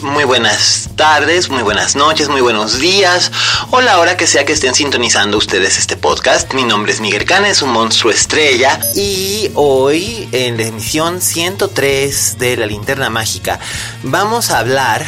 Muy buenas tardes, muy buenas noches, muy buenos días, o la hora que sea que estén sintonizando ustedes este podcast. Mi nombre es Miguel Canes, un monstruo estrella, y hoy en la emisión 103 de la linterna mágica vamos a hablar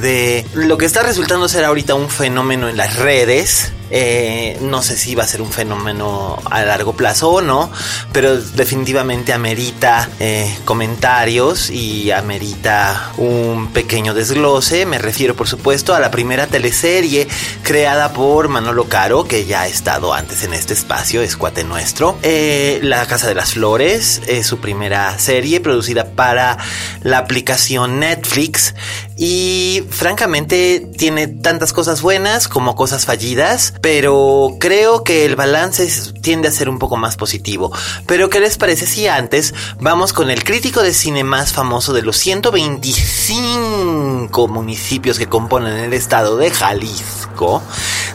de lo que está resultando ser ahorita un fenómeno en las redes. Eh, no sé si va a ser un fenómeno a largo plazo o no, pero definitivamente amerita eh, comentarios y amerita un pequeño desglose. Me refiero, por supuesto, a la primera teleserie creada por Manolo Caro, que ya ha estado antes en este espacio, es cuate nuestro. Eh, la Casa de las Flores es su primera serie producida para la aplicación Netflix y francamente tiene tantas cosas buenas como cosas fallidas, pero creo que el balance tiende a ser un poco más positivo. Pero ¿qué les parece si antes vamos con el crítico de cine más famoso de los 125 municipios que componen el estado de Jalisco?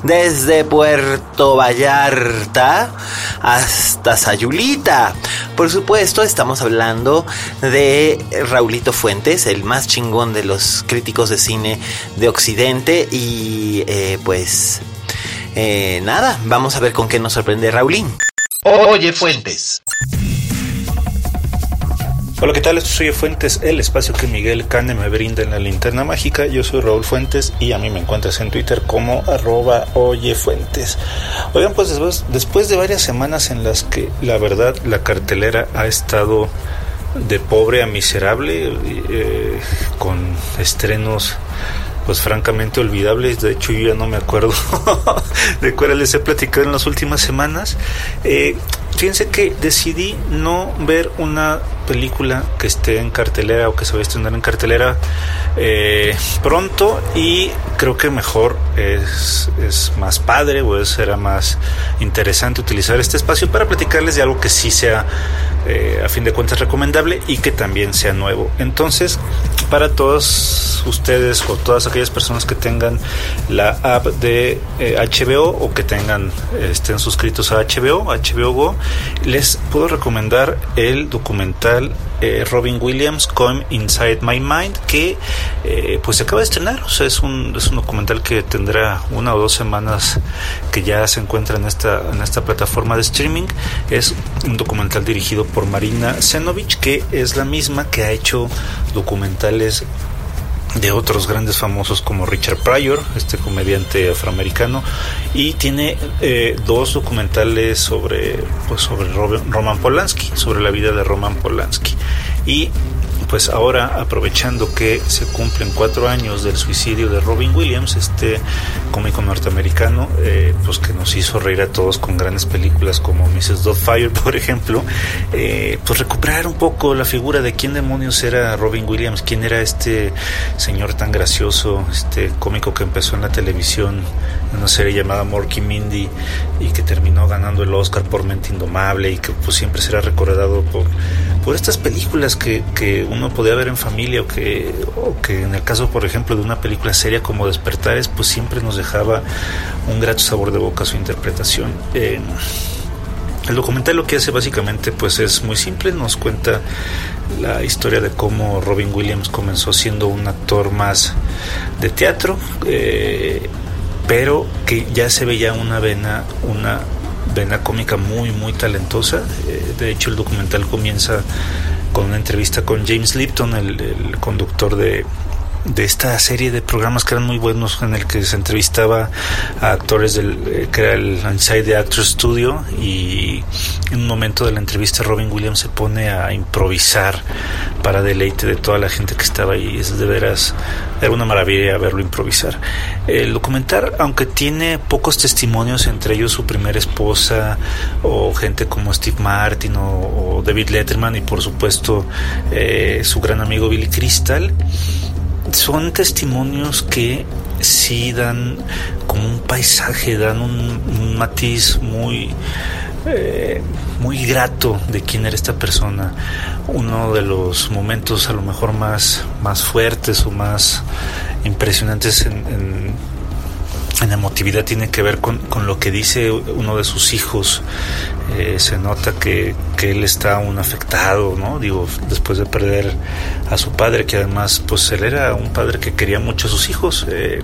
Desde Puerto Vallarta hasta Sayulita. Por supuesto, estamos hablando de Raulito Fuentes, el más chingón de los críticos de cine de Occidente. Y eh, pues eh, nada, vamos a ver con qué nos sorprende Raulín. Oye Fuentes. Hola, ¿qué tal? Soy Fuentes, el espacio que Miguel Cane me brinda en la linterna mágica. Yo soy Raúl Fuentes y a mí me encuentras en Twitter como arroba oyefuentes. Oigan, pues después, después de varias semanas en las que la verdad la cartelera ha estado de pobre a miserable, eh, con estrenos pues francamente olvidables. De hecho, yo ya no me acuerdo de cuáles les he platicado en las últimas semanas. Eh, fíjense que decidí no ver una película que esté en cartelera o que se vaya a estrenar en cartelera eh, pronto y creo que mejor es, es más padre o será más interesante utilizar este espacio para platicarles de algo que sí sea eh, a fin de cuentas recomendable y que también sea nuevo. Entonces, para todos ustedes o todas aquellas personas que tengan la app de HBO o que tengan estén suscritos a HBO, HBO Go, les puedo recomendar el documental eh, Robin Williams Come Inside My Mind que eh, pues se acaba de estrenar. O sea es un, es un documental que tendrá una o dos semanas que ya se encuentra en esta en esta plataforma de streaming. Es un documental dirigido por Marina Zenovich que es la misma que ha hecho documentales de otros grandes famosos como Richard Pryor, este comediante afroamericano, y tiene eh, dos documentales sobre, pues, sobre Roman Polanski, sobre la vida de Roman Polanski. Y pues ahora aprovechando que se cumplen cuatro años del suicidio de Robin Williams, este cómico norteamericano, eh, pues que nos hizo reír a todos con grandes películas como Mrs. Doubtfire, por ejemplo, eh, pues recuperar un poco la figura de quién demonios era Robin Williams, quién era este señor tan gracioso, este cómico que empezó en la televisión en una serie llamada Morky Mindy y que terminó ganando el Oscar por Mente Indomable y que pues siempre será recordado por, por estas películas que, que uno podía ver en familia o que, o que en el caso por ejemplo de una película seria como Despertares pues siempre nos dejaba un grato sabor de boca su interpretación. El documental lo que hace básicamente pues es muy simple, nos cuenta la historia de cómo Robin Williams comenzó siendo un actor más de teatro, eh, pero que ya se veía una vena, una vena cómica muy muy talentosa. Eh, de hecho el documental comienza con una entrevista con James Lipton, el, el conductor de de esta serie de programas que eran muy buenos en el que se entrevistaba a actores del eh, que era el Inside the Actor Studio y en un momento de la entrevista Robin Williams se pone a improvisar para deleite de toda la gente que estaba ahí. Es de veras era una maravilla verlo improvisar. El documental aunque tiene pocos testimonios entre ellos su primera esposa o gente como Steve Martin o, David Letterman y por supuesto eh, su gran amigo Billy Crystal son testimonios que sí dan como un paisaje, dan un, matiz muy, eh, muy grato de quién era esta persona. Uno de los momentos a lo mejor más, más fuertes o más impresionantes en en emotividad tiene que ver con, con, lo que dice uno de sus hijos. Eh, se nota que, que, él está un afectado, ¿no? Digo, después de perder a su padre, que además, pues él era un padre que quería mucho a sus hijos. Eh,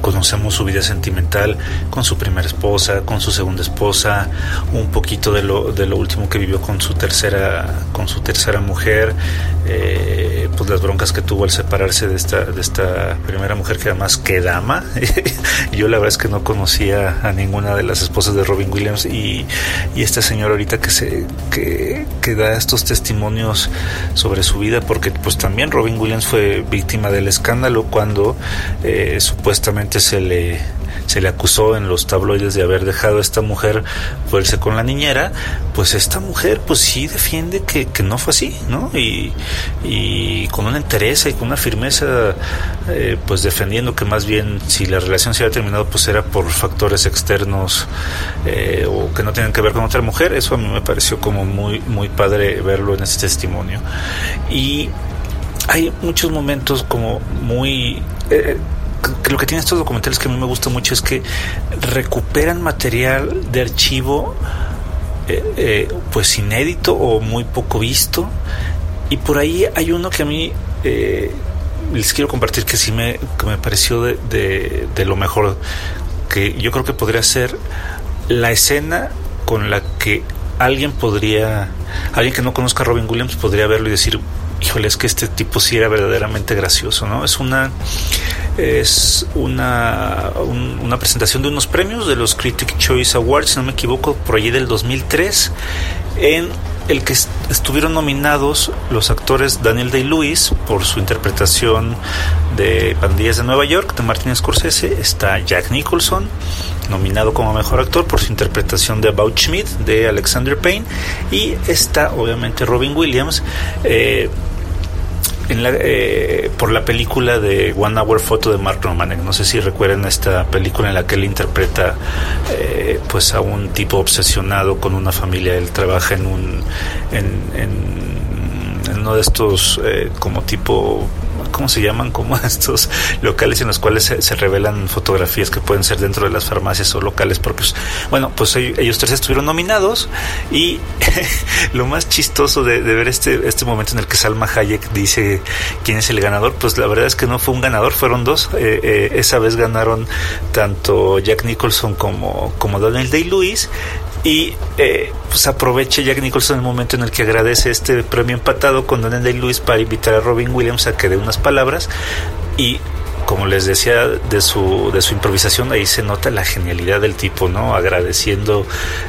conocemos su vida sentimental con su primera esposa, con su segunda esposa, un poquito de lo, de lo último que vivió con su tercera, con su tercera mujer, eh, pues las broncas que tuvo al separarse de esta, de esta primera mujer que además que dama. Yo la verdad es que no conocía a ninguna de las esposas de Robin Williams y, esta señora ahorita que se que da estos testimonios sobre su vida porque pues también Robin Williams fue víctima del escándalo cuando eh, supuestamente se le se le acusó en los tabloides de haber dejado a esta mujer fuerza con la niñera, pues esta mujer pues sí defiende que, no fue así, ¿no? Y, con una entereza y con una firmeza, eh, pues defendiendo que más bien si la relación se había terminado pues era por factores externos eh, o que no tenían que ver con otra mujer, eso a mí me pareció como muy, muy padre verlo en este testimonio. Y hay muchos momentos como muy... Eh, que lo que tienen estos documentales que a mí me gusta mucho es que recuperan material de archivo eh, eh, pues inédito o muy poco visto y por ahí hay uno que a mí eh, les quiero compartir que sí me, que me pareció de, de, lo mejor que yo creo que podría ser la escena con la que alguien podría alguien que no conozca a Robin Williams podría verlo y decir híjole, es que este tipo sí era verdaderamente gracioso, ¿no? Es una es una, una presentación de unos premios de los Critic Choice Awards, si no me equivoco, por allí del 2003, en el que estuvieron nominados los actores Daniel Day-Lewis por su interpretación de Pandillas de Nueva York de Martin Scorsese, está Jack Nicholson, nominado como mejor actor por su interpretación de About Schmidt de Alexander Payne, y está obviamente Robin Williams. Eh, eh, por la película de One Hour Photo de Mark Romanek. No sé si recuerdan esta película en la que él interpreta eh, pues a un tipo obsesionado con una familia. Él trabaja en un en, uno de estos eh, como tipo ¿cómo se llaman? Como estos locales en los cuales se, revelan fotografías que pueden ser dentro de las farmacias o locales propios. Bueno, pues ellos tres estuvieron nominados y lo más chistoso de, ver este, este momento en el que Salma Hayek dice quién es el ganador, pues la verdad es que no fue un ganador, fueron dos. Eh, eh, esa vez ganaron tanto Jack Nicholson como, como Daniel Day-Lewis y eh, pues aprovecha Jack Nicholson el momento en el que agradece este premio empatado con Daniel Day-Lewis para invitar a Robin Williams a que dé unas palabras y como les decía de su, de su improvisación, ahí se nota la genialidad del tipo, ¿no? Agradeciendo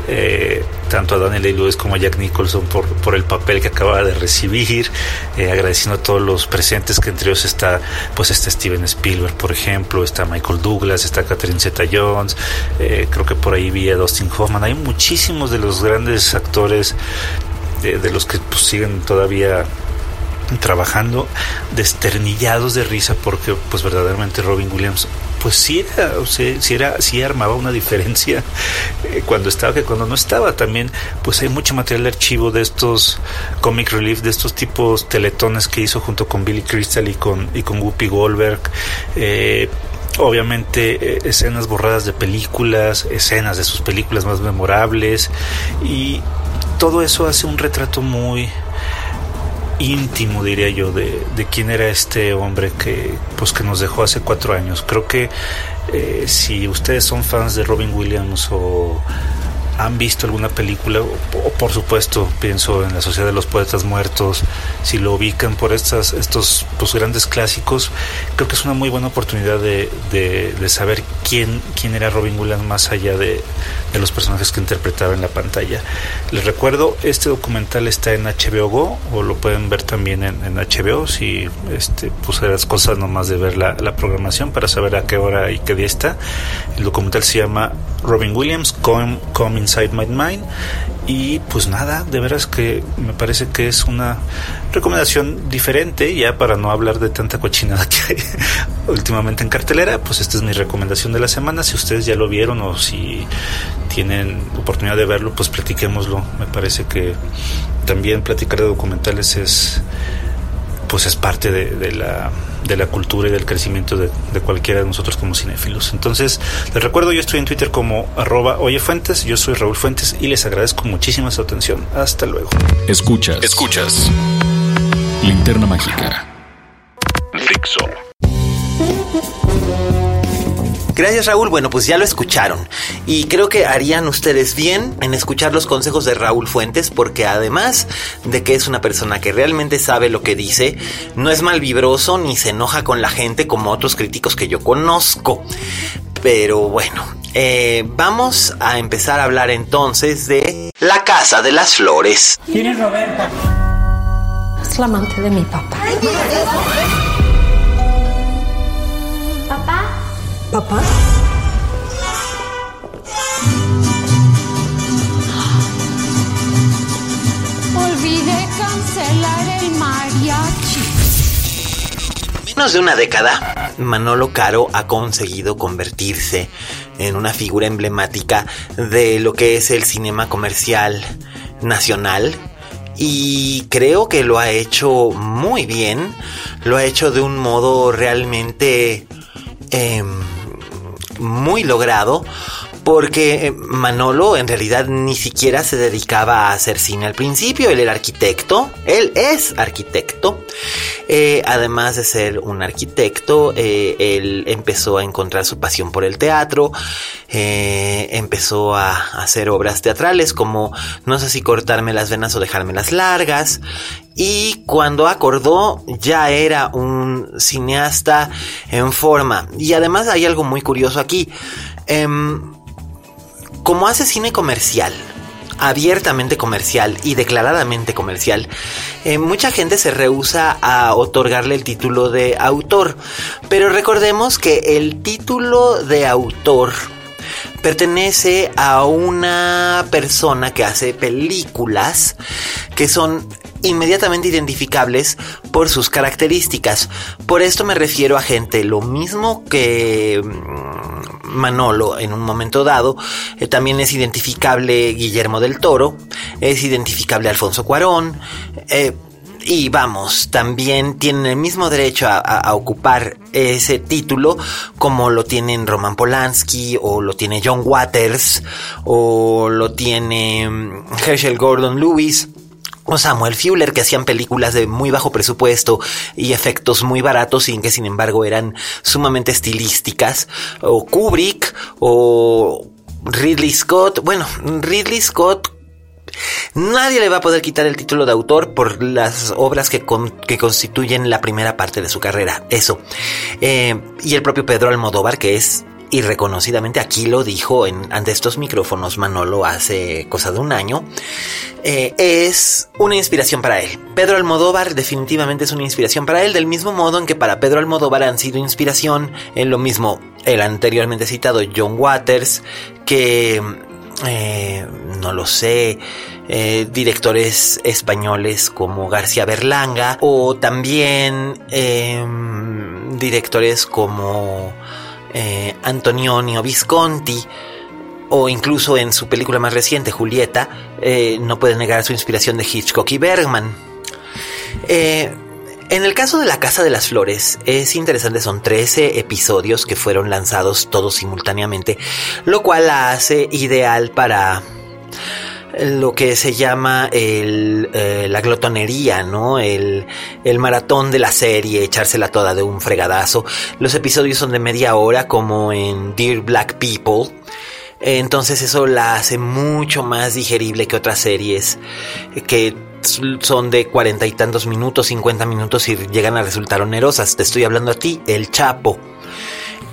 eh, tanto a Daniel Day-Lewis como a Jack Nicholson por, por el papel que acaba de recibir, eh, agradeciendo a todos los presentes, que entre ellos está, pues está Steven Spielberg, por ejemplo, está Michael Douglas, está Catherine Zeta-Jones, eh, creo que por ahí vi a Dustin Hoffman, hay muchísimos de los grandes actores de los que pues, siguen todavía trabajando desternillados de risa porque pues verdaderamente Robin Williams pues sí era, o sea, sí era, sí armaba una diferencia eh, cuando estaba que cuando no estaba. También, pues hay mucho material de archivo de estos comic relief, de estos tipos teletones que hizo junto con Billy Crystal y con y con Whoopi Goldberg. Eh, obviamente eh, escenas borradas de películas, escenas de sus películas más memorables y todo eso hace un retrato muy íntimo, diría yo, de, de, quién era este hombre que, pues, que nos dejó hace cuatro años. Creo que eh, si ustedes son fans de Robin Williams o, han visto alguna película, o, por supuesto pienso en la Sociedad de los Poetas Muertos, si lo ubican por estas, estos pues, grandes clásicos, creo que es una muy buena oportunidad de, de, saber quién, quién era Robin Williams más allá de, de, los personajes que interpretaba en la pantalla. Les recuerdo, este documental está en HBO Go, o lo pueden ver también en, en HBO, si este, puse las cosas nomás de ver la, la programación para saber a qué hora y qué día está. El documental se llama Robin Williams, Come, Inside My Mind. Y pues nada, de veras que me parece que es una recomendación diferente, ya para no hablar de tanta cochinada que hay últimamente en cartelera, pues esta es mi recomendación de la semana. Si ustedes ya lo vieron o si tienen oportunidad de verlo, pues platiquémoslo. Me parece que también platicar de documentales es pues es parte de, la, de la cultura y del crecimiento de, cualquiera de nosotros como cinéfilos. Entonces, les recuerdo, yo estoy en Twitter como arroba oyefuentes, yo soy Raúl Fuentes y les agradezco muchísima su atención. Hasta luego. Escuchas. Escuchas. Linterna Mágica. Fixo. Gracias Raúl, bueno pues ya lo escucharon y creo que harían ustedes bien en escuchar los consejos de Raúl Fuentes porque además de que es una persona que realmente sabe lo que dice, no es malvibroso ni se enoja con la gente como otros críticos que yo conozco. Pero bueno, eh, vamos a empezar a hablar entonces de La Casa de las Flores. ¿Quién es Roberta? Es la amante de mi papá. ¿Papá? Olvide cancelar el mariachi. menos de una década, Manolo Caro ha conseguido convertirse en una figura emblemática de lo que es el cinema comercial nacional y creo que lo ha hecho muy bien, lo ha hecho de un modo realmente eh, muy logrado porque eh, Manolo en realidad ni siquiera se dedicaba a hacer cine al principio, él era arquitecto, él es arquitecto, eh, además de ser un arquitecto, eh, él empezó a encontrar su pasión por el teatro, empezó a hacer obras teatrales como no sé si cortarme las venas o dejármelas largas, y cuando acordó ya era un cineasta en forma. Y además hay algo muy curioso aquí. Em, como hace cine comercial, abiertamente comercial y declaradamente comercial, eh, mucha gente se rehúsa a otorgarle el título de autor. Pero recordemos que el título de autor pertenece a una persona que hace películas que son inmediatamente identificables por sus características. Por esto me refiero a gente lo mismo que mm, Manolo en un momento dado, eh, también es identificable Guillermo del Toro, es identificable Alfonso Cuarón, eh, y vamos, también tienen el mismo derecho a, ocupar ese título como lo tienen Roman Polanski o lo tiene John Waters o lo tiene mm, Herschel Gordon Lewis o Samuel Fuller, que hacían películas de muy bajo presupuesto y efectos muy baratos, sin que sin embargo eran sumamente estilísticas, o Kubrick, o Ridley Scott. Bueno, Ridley Scott Nadie le va a poder quitar el título de autor por las obras que, que constituyen la primera parte de su carrera. Eso. Eh, y el propio Pedro Almodóvar, que es y reconocidamente aquí lo dijo en, ante estos micrófonos Manolo hace cosa de un año, eh, es una inspiración para él. Pedro Almodóvar definitivamente es una inspiración para él, del mismo modo en que para Pedro Almodóvar han sido inspiración en lo mismo el anteriormente citado John Waters, que eh, no lo sé, eh, directores españoles como García Berlanga o también em, directores como eh, Antonioni o Visconti, o incluso en su película más reciente, Julieta, eh, no puede negar su inspiración de Hitchcock y Bergman. Eh, en el caso de La Casa de las Flores, es interesante, son 13 episodios que fueron lanzados todos simultáneamente, lo cual la hace ideal para lo que se llama el, eh, la glotonería, ¿no? El, maratón de la serie, echársela toda de un fregadazo. Los episodios son de media hora, como en Dear Black People. Entonces eso la hace mucho más digerible que otras series que son de cuarenta y tantos minutos, cincuenta minutos y llegan a resultar onerosas. Te estoy hablando a ti, El Chapo.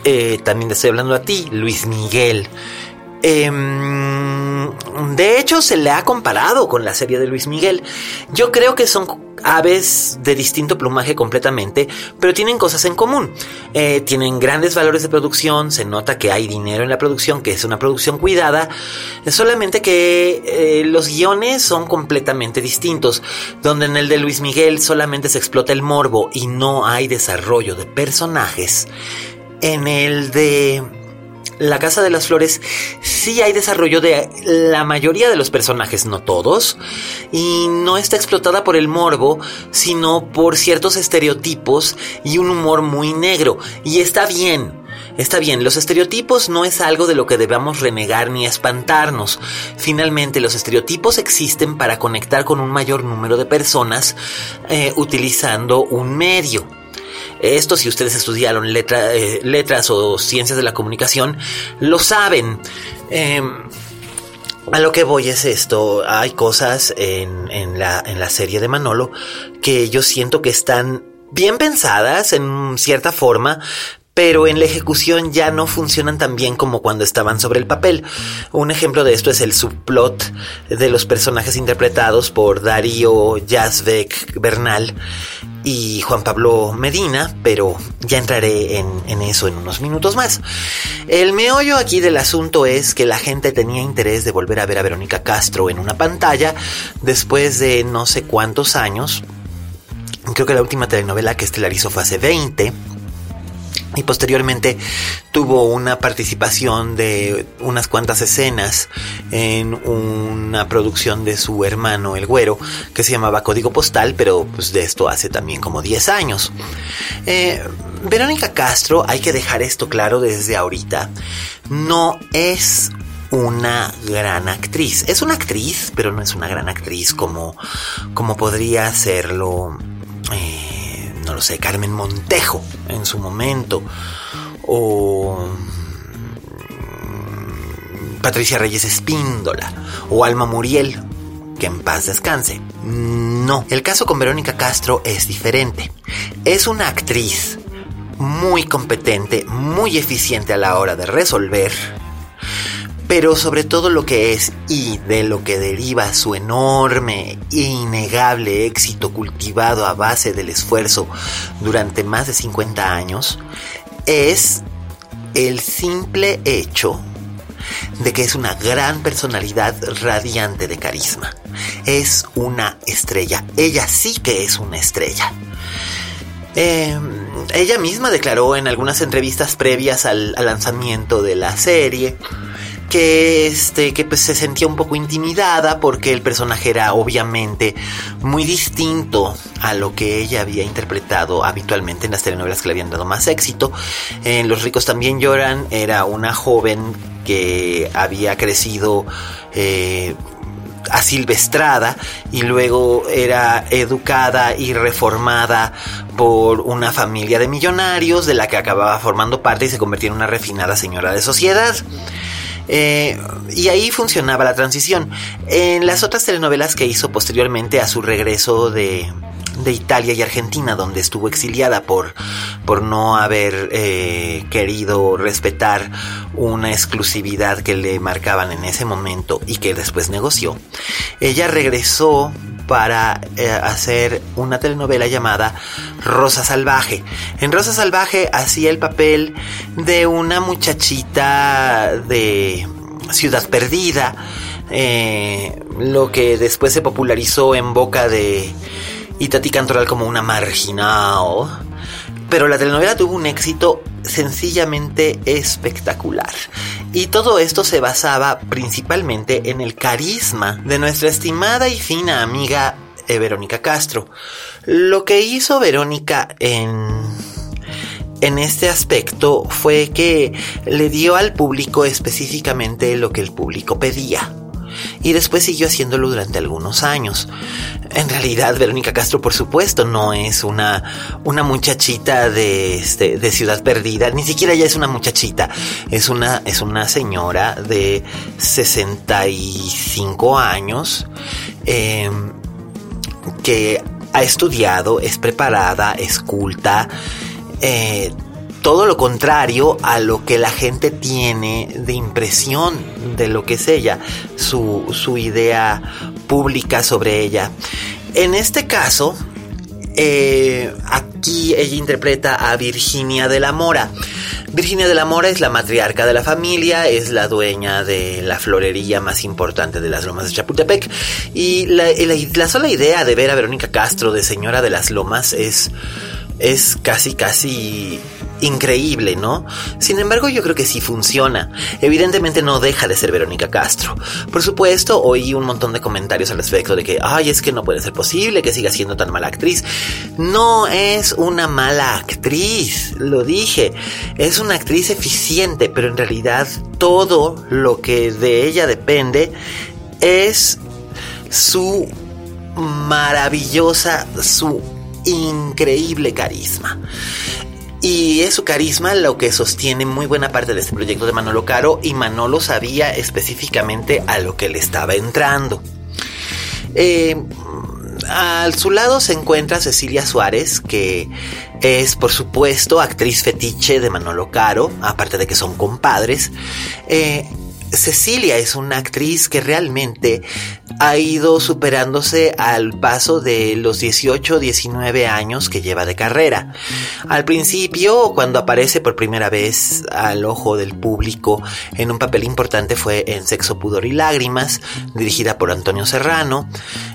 Eh, también te estoy hablando a ti, Luis Miguel. Em, de hecho, se le ha comparado con la serie de Luis Miguel. Yo creo que son aves de distinto plumaje completamente, pero tienen cosas en común. Eh, tienen grandes valores de producción, se nota que hay dinero en la producción, que es una producción cuidada, solamente que eh, los guiones son completamente distintos, donde en el de Luis Miguel solamente se explota el morbo y no hay desarrollo de personajes. En el de la Casa de las Flores sí hay desarrollo de la mayoría de los personajes, no todos, y no está explotada por el morbo, sino por ciertos estereotipos y un humor muy negro, y está bien. Está bien, los estereotipos no es algo de lo que debamos renegar ni espantarnos. Finalmente, los estereotipos existen para conectar con un mayor número de personas eh, utilizando un medio. Esto si ustedes estudiaron eh, letras o ciencias de la comunicación, lo saben. Em, a lo que voy es esto, hay cosas en, en, la, en la serie de Manolo que yo siento que están bien pensadas en cierta forma, pero en la ejecución ya no funcionan tan bien como cuando estaban sobre el papel. Un ejemplo de esto es el subplot de los personajes interpretados por Darío Yazbek Bernal y Juan Pablo Medina, pero ya entraré en, eso en unos minutos más. El meollo aquí del asunto es que la gente tenía interés de volver a ver a Verónica Castro en una pantalla después de no sé cuántos años. Creo que la última telenovela que estelarizó fue hace 20 y posteriormente tuvo una participación de unas cuantas escenas en una producción de su hermano El Güero que se llamaba Código Postal, pero pues de esto hace también como 10 años. Eh, Verónica Castro, hay que dejar esto claro desde ahorita, no es una gran actriz. Es una actriz, pero no es una gran actriz como, como podría serlo. Eh, no lo sé, Carmen Montejo en su momento, o mm, Patricia Reyes Espíndola, o Alma Muriel, que en paz descanse. No, el caso con Verónica Castro es diferente. Es una actriz muy competente, muy eficiente a la hora de resolver pero sobre todo lo que es y de lo que deriva su enorme e innegable éxito cultivado a base del esfuerzo durante más de 50 años, es el simple hecho de que es una gran personalidad radiante de carisma. Es una estrella. Ella sí que es una estrella. Em, ella misma declaró en algunas entrevistas previas al lanzamiento de la serie que este que pues se sentía un poco intimidada porque el personaje era obviamente muy distinto a lo que ella había interpretado habitualmente en las telenovelas que le habían dado más éxito. En Los ricos también lloran era una joven que había crecido eh, asilvestrada y luego era educada y reformada por una familia de millonarios de la que acababa formando parte y se convertía en una refinada señora de sociedad. Eh, y ahí funcionaba la transición. En las otras telenovelas que hizo posteriormente a su regreso de, de Italia y Argentina, donde estuvo exiliada por, por no haber eh, querido respetar una exclusividad que le marcaban en ese momento y que después negoció. Ella regresó para eh, hacer una telenovela llamada Rosa Salvaje. En Rosa Salvaje hacía el papel de una muchachita de ciudad perdida, eh, lo que después se popularizó en boca de Itati Cantoral como una marginal. Pero la telenovela tuvo un éxito sencillamente espectacular. Y todo esto se basaba principalmente en el carisma de nuestra estimada y fina amiga eh, Verónica Castro. Lo que hizo Verónica en en este aspecto fue que le dio al público específicamente lo que el público pedía. Y después siguió haciéndolo durante algunos años. En realidad, Verónica Castro, por supuesto, no es una, una muchachita de, este, de Ciudad Perdida, ni siquiera ella es una muchachita, es una, es una señora de 65 años em, que ha estudiado, es preparada, es culta, eh, todo lo contrario a lo que la gente tiene de impresión de lo que es ella, su, su idea pública sobre ella. En este caso, eh, aquí ella interpreta a Virginia de la Mora. Virginia de la Mora es la matriarca de la familia, es la dueña de la florería más importante de las lomas de Chapultepec. Y la, la sola idea de ver a Verónica Castro de señora de las lomas es, es casi, casi increíble, ¿no? Sin embargo, yo creo que sí funciona. Evidentemente no deja de ser Verónica Castro. Por supuesto, oí un montón de comentarios al respecto de que, ay, es que no puede ser posible que siga siendo tan mala actriz. No es una mala actriz, lo dije. Es una actriz eficiente, pero en realidad todo lo que de ella depende es su maravillosa, su increíble carisma. Y es su carisma lo que sostiene muy buena parte de este proyecto de Manolo Caro y Manolo sabía específicamente a lo que le estaba entrando. Eh, a su lado se encuentra Cecilia Suárez, que es por supuesto actriz fetiche de Manolo Caro, aparte de que son compadres. Eh, Cecilia es una actriz que realmente ha ido superándose al paso de los 18, 19 años que lleva de carrera. Al principio, cuando aparece por primera vez al ojo del público en un papel importante fue en Sexo, Pudor y Lágrimas, dirigida por Antonio Serrano.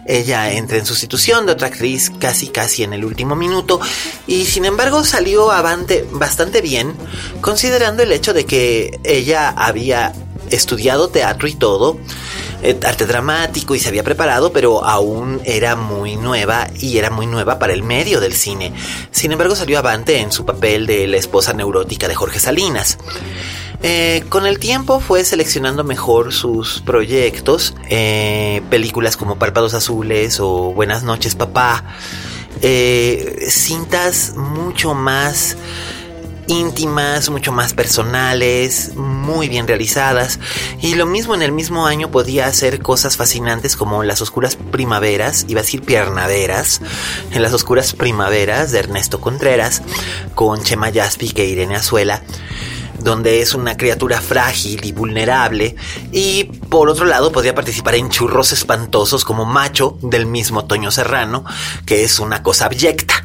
Ella entra en sustitución de otra actriz casi casi en el último minuto y sin embargo salió bastante bien considerando el hecho de que ella había estudiado teatro y todo, eh, arte dramático y se había preparado, pero aún era muy nueva y era muy nueva para el medio del cine. Sin embargo, salió avante en su papel de la esposa neurótica de Jorge Salinas. Eh, con el tiempo fue seleccionando mejor sus proyectos, eh, películas como Párpados Azules o Buenas noches papá, cintas mucho más íntimas, mucho más personales, muy bien realizadas. Y lo mismo en el mismo año podía hacer cosas fascinantes como Las Oscuras Primaveras, iba a decir piernaderas, en Las Oscuras Primaveras de Ernesto Contreras, con Chema Jaspic e Irene Azuela donde es una criatura frágil y vulnerable, y por otro lado podría participar en churros espantosos como Macho del mismo Toño Serrano, que es una cosa abyecta.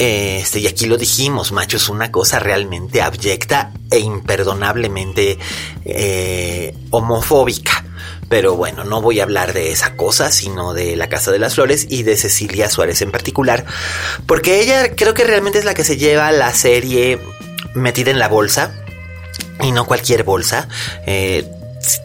Este, y aquí lo dijimos, macho, es una cosa realmente abyecta e imperdonablemente eh, homofóbica. Pero bueno, no voy a hablar de esa cosa, sino de La Casa de las Flores y de Cecilia Suárez en particular. Porque ella creo que realmente es la que se lleva la serie metida en la bolsa. Y no cualquier bolsa. Eh,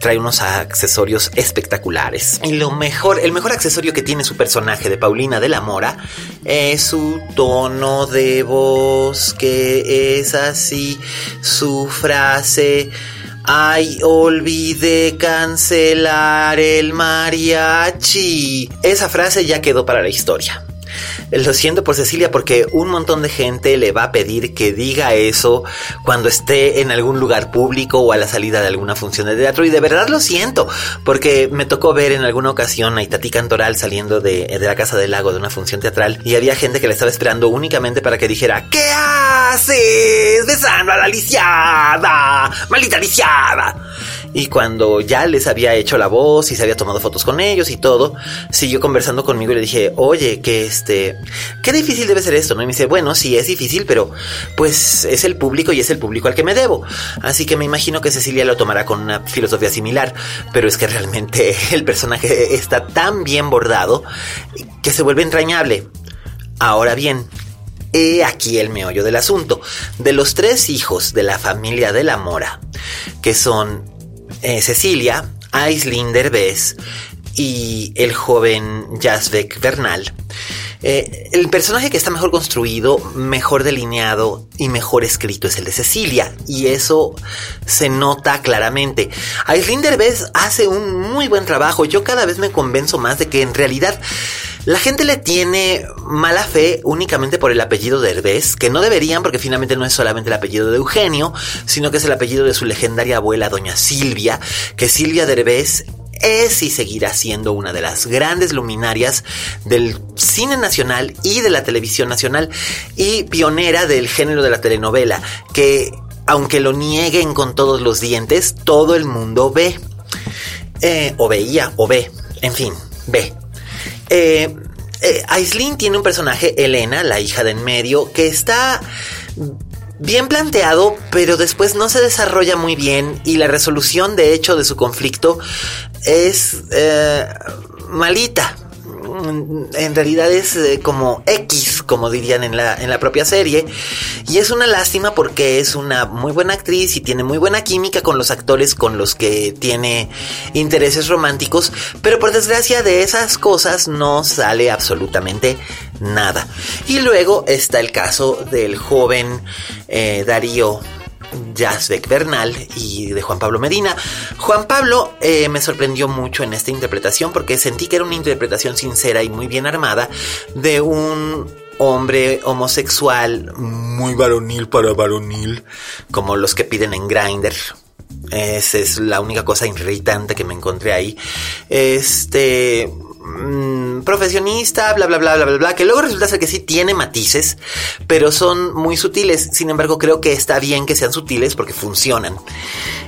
trae unos accesorios espectaculares. Y lo mejor, el mejor accesorio que tiene su personaje de Paulina de la Mora es su tono de voz, que es así, su frase. Ay, olvidé cancelar el mariachi. Esa frase ya quedó para la historia. Lo siento por Cecilia porque un montón de gente le va a pedir que diga eso cuando esté en algún lugar público o a la salida de alguna función de teatro y de verdad lo siento porque me tocó ver en alguna ocasión a Itati Cantoral saliendo de, la Casa del Lago de una función teatral y había gente que le estaba esperando únicamente para que dijera ¿Qué haces? Besando a la lisiada, maldita lisiada. Y cuando ya les había hecho la voz y se había tomado fotos con ellos y todo, siguió conversando conmigo y le dije, oye, que este, qué difícil debe ser esto, ¿no? Y me dice, bueno, sí, es difícil, pero pues es el público y es el público al que me debo. Así que me imagino que Cecilia lo tomará con una filosofía similar, pero es que realmente el personaje está tan bien bordado que se vuelve entrañable. Ahora bien, He aquí el meollo del asunto. De los tres hijos de la familia de la Mora, que son eh, Cecilia, Aislinn Derbez y el joven Jasbeck Bernal, eh, el personaje que está mejor construido, mejor delineado y mejor escrito es el de Cecilia. Y eso se nota claramente. Aislinn Derbez hace un muy buen trabajo. Yo cada vez me convenzo más de que en realidad la gente le tiene mala fe únicamente por el apellido de Derbez, que no deberían porque finalmente no es solamente el apellido de Eugenio, sino que es el apellido de su legendaria abuela, doña Silvia, que Silvia Derbez es y seguirá siendo una de las grandes luminarias del cine nacional y de la televisión nacional y pionera del género de la telenovela, que aunque lo nieguen con todos los dientes, todo el mundo ve. Eh, o veía, o ve, en fin, ve. Eh, eh, Aislinn tiene un personaje, Elena, la hija de en medio, que está bien planteado, pero después no se desarrolla muy bien y la resolución de hecho de su conflicto es eh, malita. En realidad es eh, como X, como dirían en la, en la propia serie. Y es una lástima porque es una muy buena actriz y tiene muy buena química con los actores con los que tiene intereses románticos. Pero por desgracia de esas cosas no sale absolutamente nada. Y luego está el caso del joven eh, Darío Jasbeck Bernal y de Juan Pablo Medina. Juan Pablo eh, me sorprendió mucho en esta interpretación porque sentí que era una interpretación sincera y muy bien armada de un hombre homosexual muy varonil para varonil, como los que piden en Grindr. Esa es la única cosa irritante que me encontré ahí. Este Mm, profesionista, bla, bla, bla, bla, bla, bla, que luego resulta ser que sí tiene matices, pero son muy sutiles. Sin embargo, creo que está bien que sean sutiles porque funcionan.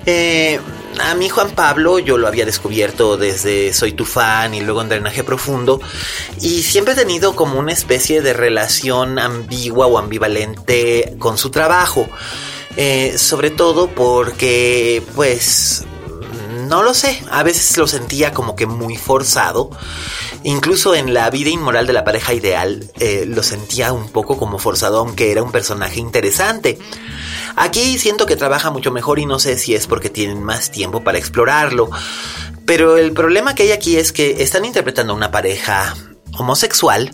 Eh, a mí Juan Pablo yo lo había descubierto desde Soy tu fan y luego en Drenaje Profundo y siempre he tenido como una especie de relación ambigua o ambivalente con su trabajo. Eh, sobre todo porque pues no lo sé, a veces lo sentía como que muy forzado. Incluso en la vida inmoral de la pareja ideal eh, lo sentía un poco como forzado, aunque era un personaje interesante. Aquí siento que trabaja mucho mejor y no sé si es porque tienen más tiempo para explorarlo. Pero el problema que hay aquí es que están interpretando a una pareja homosexual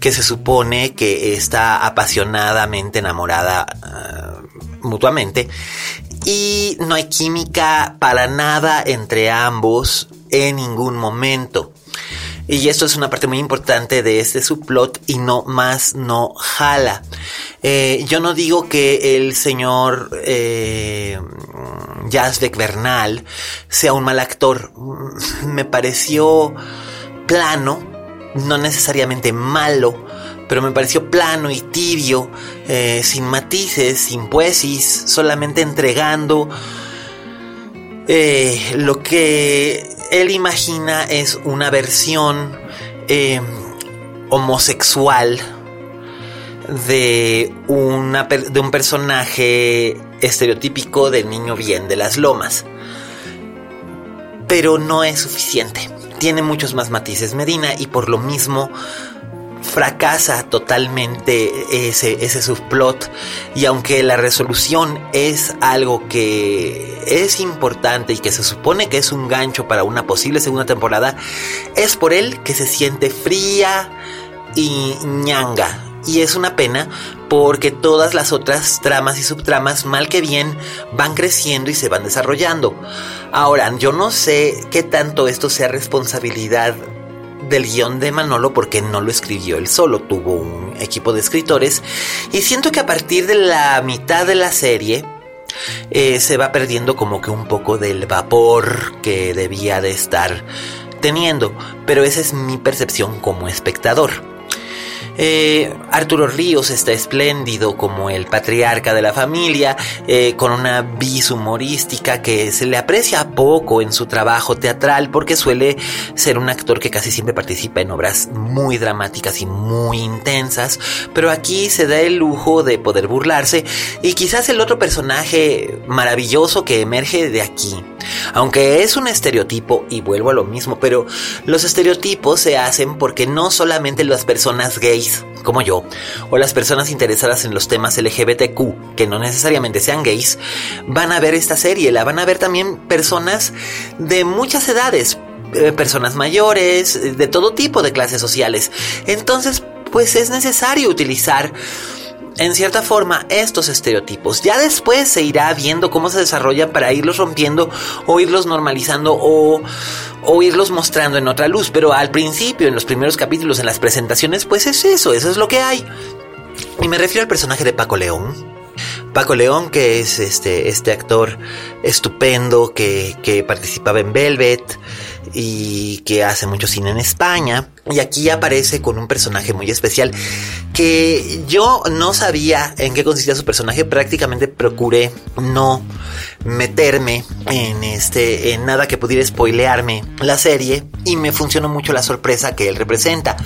que se supone que está apasionadamente enamorada ah, mutuamente y no hay química para nada entre ambos en ningún momento. Y esto es una parte muy importante de este subplot y no más no jala. Eh, yo no digo que el señor eh, Jasbeck Bernal sea un mal actor. Me pareció plano, no necesariamente malo, pero me pareció plano y tibio, eh, sin matices, sin poesis, solamente entregando eh, lo que él imagina es una versión eh, homosexual de, de un personaje estereotípico del niño bien de las lomas. Pero no es suficiente. Tiene muchos más matices Medina y por lo mismo fracasa totalmente ese, ese subplot y aunque la resolución es algo que es importante y que se supone que es un gancho para una posible segunda temporada, es por él que se siente fría y ñanga. Y es una pena porque todas las otras tramas y subtramas, mal que bien, van creciendo y se van desarrollando. Ahora, yo no sé qué tanto esto sea responsabilidad del guion de Manolo porque no lo escribió él solo, tuvo un equipo de escritores y siento que a partir de la mitad de la serie eh, se va perdiendo como que un poco del vapor que debía de estar teniendo, pero esa es mi percepción como espectador. Eh, Arturo Ríos está espléndido como el patriarca de la familia, eh, con una vis humorística que se le aprecia poco en su trabajo teatral porque suele ser un actor que casi siempre participa en obras muy dramáticas y muy intensas, pero aquí se da el lujo de poder burlarse y quizás el otro personaje maravilloso que emerge de aquí. Aunque es un estereotipo, y vuelvo a lo mismo, pero los estereotipos se hacen porque no solamente las personas gays, como yo, o las personas interesadas en los temas LGBTQ, que no necesariamente sean gays, van a ver esta serie, la van a ver también personas de muchas edades, eh, personas mayores, de todo tipo de clases sociales. Entonces, pues es necesario utilizar en cierta forma estos estereotipos. Ya después se irá viendo cómo se desarrolla para irlos rompiendo o irlos normalizando o, irlos mostrando en otra luz. Pero al principio, en los primeros capítulos, en las presentaciones, pues es eso, eso es lo que hay. Y me refiero al personaje de Paco León. Paco León, que es este, este actor estupendo que participaba en Velvet y que hace mucho cine en España. Y aquí aparece con un personaje muy especial que yo no sabía en qué consistía su personaje. Prácticamente procuré no meterme en este, en nada que pudiera spoilearme la serie y me funcionó mucho la sorpresa que él representa.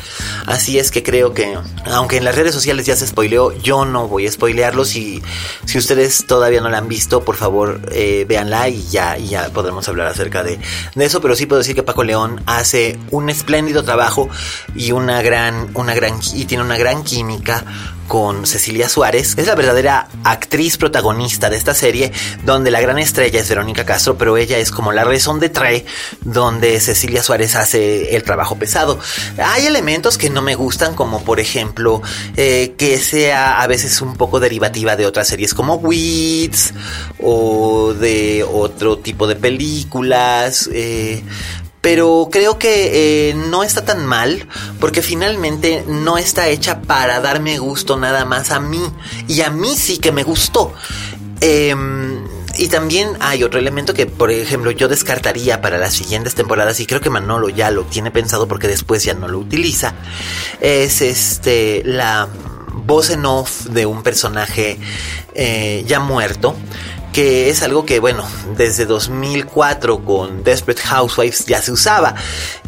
Así es que creo que, aunque en las redes sociales ya se spoileó, yo no voy a spoilearlo. Si, si ustedes todavía no la han visto, por favor, eh, véanla y ya, y ya podremos hablar acerca de, de eso. Pero sí puedo decir que Paco León hace un espléndido trabajo y una gran, una gran, y tiene una gran química con Cecilia Suárez. Es la verdadera actriz protagonista de esta serie, donde la gran estrella es Verónica Castro, pero ella es como la razón de trae, donde Cecilia Suárez hace el trabajo pesado. Hay elementos que no me gustan, como por ejemplo eh, que sea a veces un poco derivativa de otras series como Weeds o de otro tipo de películas. Eh, pero creo que eh, no está tan mal porque finalmente no está hecha para darme gusto nada más a mí y a mí sí que me gustó. Em, y también hay otro elemento que, por ejemplo, yo descartaría para las siguientes temporadas y creo que Manolo ya lo tiene pensado porque después ya no lo utiliza. Es este la voz en off de un personaje eh, ya muerto que es algo que, bueno, desde 2004 con Desperate Housewives ya se usaba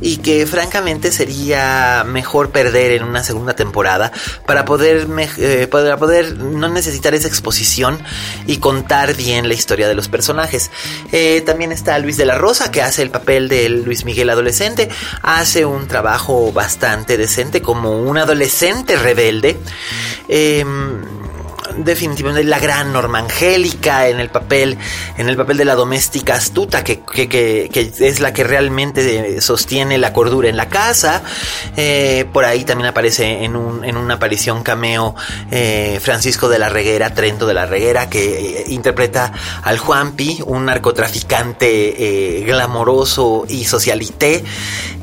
y que francamente sería mejor perder en una segunda temporada para poder, eh, para poder no necesitar esa exposición y contar bien la historia de los personajes. Eh, también está Luis de la Rosa que hace el papel de Luis Miguel adolescente, hace un trabajo bastante decente como un adolescente rebelde. Eh, definitivamente la gran Norma Angélica en el papel, en el papel de la doméstica astuta, que, es la que realmente sostiene la cordura en la casa. Eh, por ahí también aparece en, una aparición cameo eh, Francisco de la Reguera, Trento de la Reguera, que eh, interpreta al Juanpi, un narcotraficante glamoroso y socialité.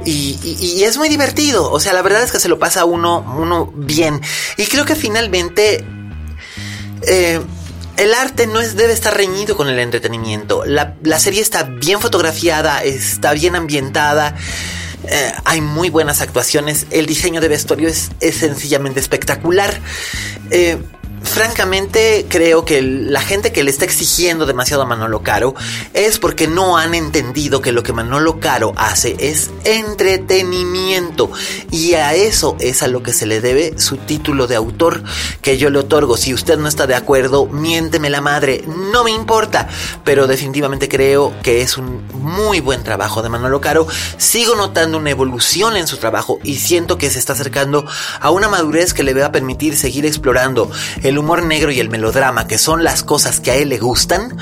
Y, es muy divertido. O sea, la verdad es que se lo pasa uno, uno bien. Y creo que finalmente eh, el arte no es, debe estar reñido con el entretenimiento. La, serie está bien fotografiada, está bien ambientada. Eh, hay muy buenas actuaciones. El diseño de vestuario es, sencillamente espectacular. Eh, francamente creo que la gente que le está exigiendo demasiado a Manolo Caro es porque no han entendido que lo que Manolo Caro hace es entretenimiento y a eso es a lo que se le debe su título de autor que yo le otorgo. Si usted no está de acuerdo, miénteme la madre, no me importa, pero definitivamente creo que es un muy buen trabajo de Manolo Caro. Sigo notando una evolución en su trabajo y siento que se está acercando a una madurez que le va a permitir seguir explorando el el humor negro y el melodrama, que son las cosas que a él le gustan,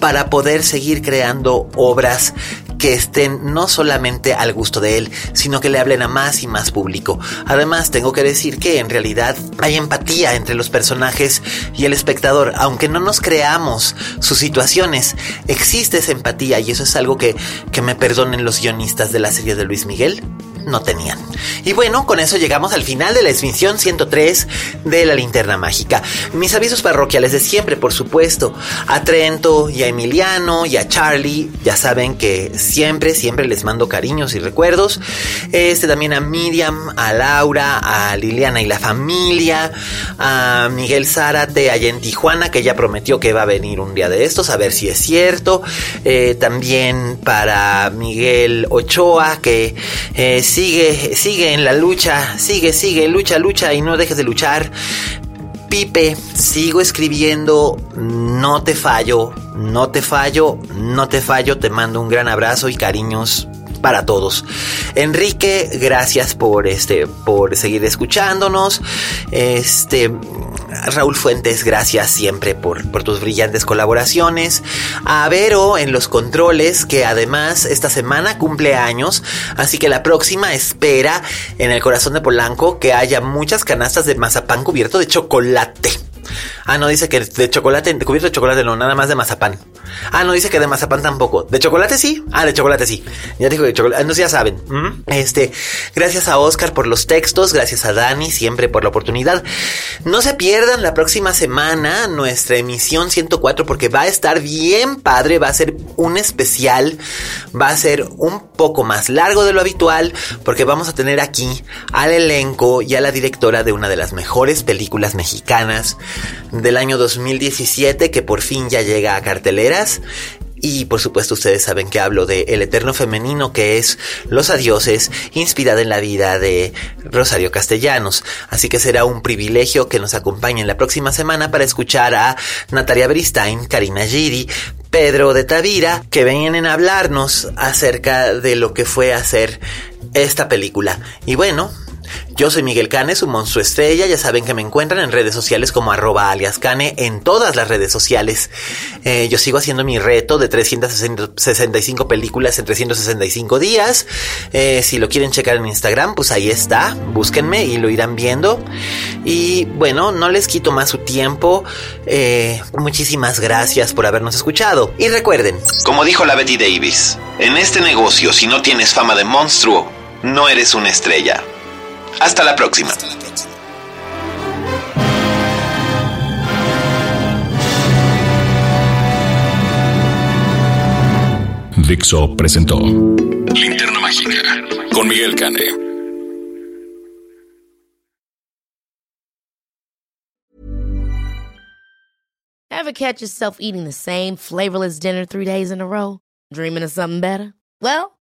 para poder seguir creando obras que estén no solamente al gusto de él, sino que le hablen a más y más público. Además, tengo que decir que en realidad hay empatía entre los personajes y el espectador, aunque no nos creamos sus situaciones, existe esa empatía y eso es algo que, que me perdonen los guionistas de la serie de Luis Miguel no tenían. Y bueno, con eso llegamos al final de la extinción 103 de la linterna mágica. Mis avisos parroquiales de siempre, por supuesto. A Trento y a Emiliano y a Charlie, ya saben que siempre, siempre les mando cariños y recuerdos. Este también a Miriam, a Laura, a Liliana y la familia, a Miguel Zárate allá en Tijuana, que ya prometió que va a venir un día de estos, a ver si es cierto. Eh, también para Miguel Ochoa, que eh, sigue, sigue en la lucha, sigue, sigue, lucha, lucha y no dejes de luchar. Pipe, sigo escribiendo, no te fallo, no te fallo, no te fallo, te mando un gran abrazo y cariños para todos. Enrique, gracias por este por seguir escuchándonos. Este Raúl Fuentes, gracias siempre por, tus brillantes colaboraciones. A Vero en los controles, que además esta semana cumple años, así que la próxima espera en el corazón de Polanco que haya muchas canastas de mazapán cubierto de chocolate. Ah, no, dice que de chocolate, cubierto de chocolate no, nada más de mazapán. Ah, no, dice que de mazapán tampoco. ¿De chocolate sí? Ah, de chocolate sí. Ya dijo de chocolate. No, ya saben. Este, gracias a Oscar por los textos, gracias a Dani siempre por la oportunidad. No se pierdan la próxima semana nuestra emisión 104 porque va a estar bien padre, va a ser un especial, va a ser un poco más largo de lo habitual porque vamos a tener aquí al elenco y a la directora de una de las mejores películas mexicanas del año 2017 que por fin ya llega a Y por supuesto ustedes saben que hablo de El Eterno Femenino, que es Los Adioses, inspirada en la vida de Rosario Castellanos. Así que será un privilegio que nos acompañen la próxima semana para escuchar a Natalia Bristain, Karina Giri, Pedro de Tavira, que vienen a hablarnos acerca de lo que fue hacer esta película. Y bueno, yo soy Miguel Cane, su monstruo estrella. Ya saben que me encuentran en redes sociales como arroba alias Cane en todas las redes sociales. Eh, yo sigo haciendo mi reto de 365 películas en 365 días. Eh, si lo quieren checar en Instagram, pues ahí está. Búsquenme y lo irán viendo. Y bueno, no les quito más su tiempo. Eh, muchísimas gracias por habernos escuchado. Y recuerden, como dijo la Betty Davis, en este negocio si no tienes fama de monstruo, no eres una estrella. Hasta la próxima. Dixo presentó Linterna Mágica con Miguel Cane. Ever catch yourself eating the same flavorless dinner three days in a row? Dreaming of something better? Well,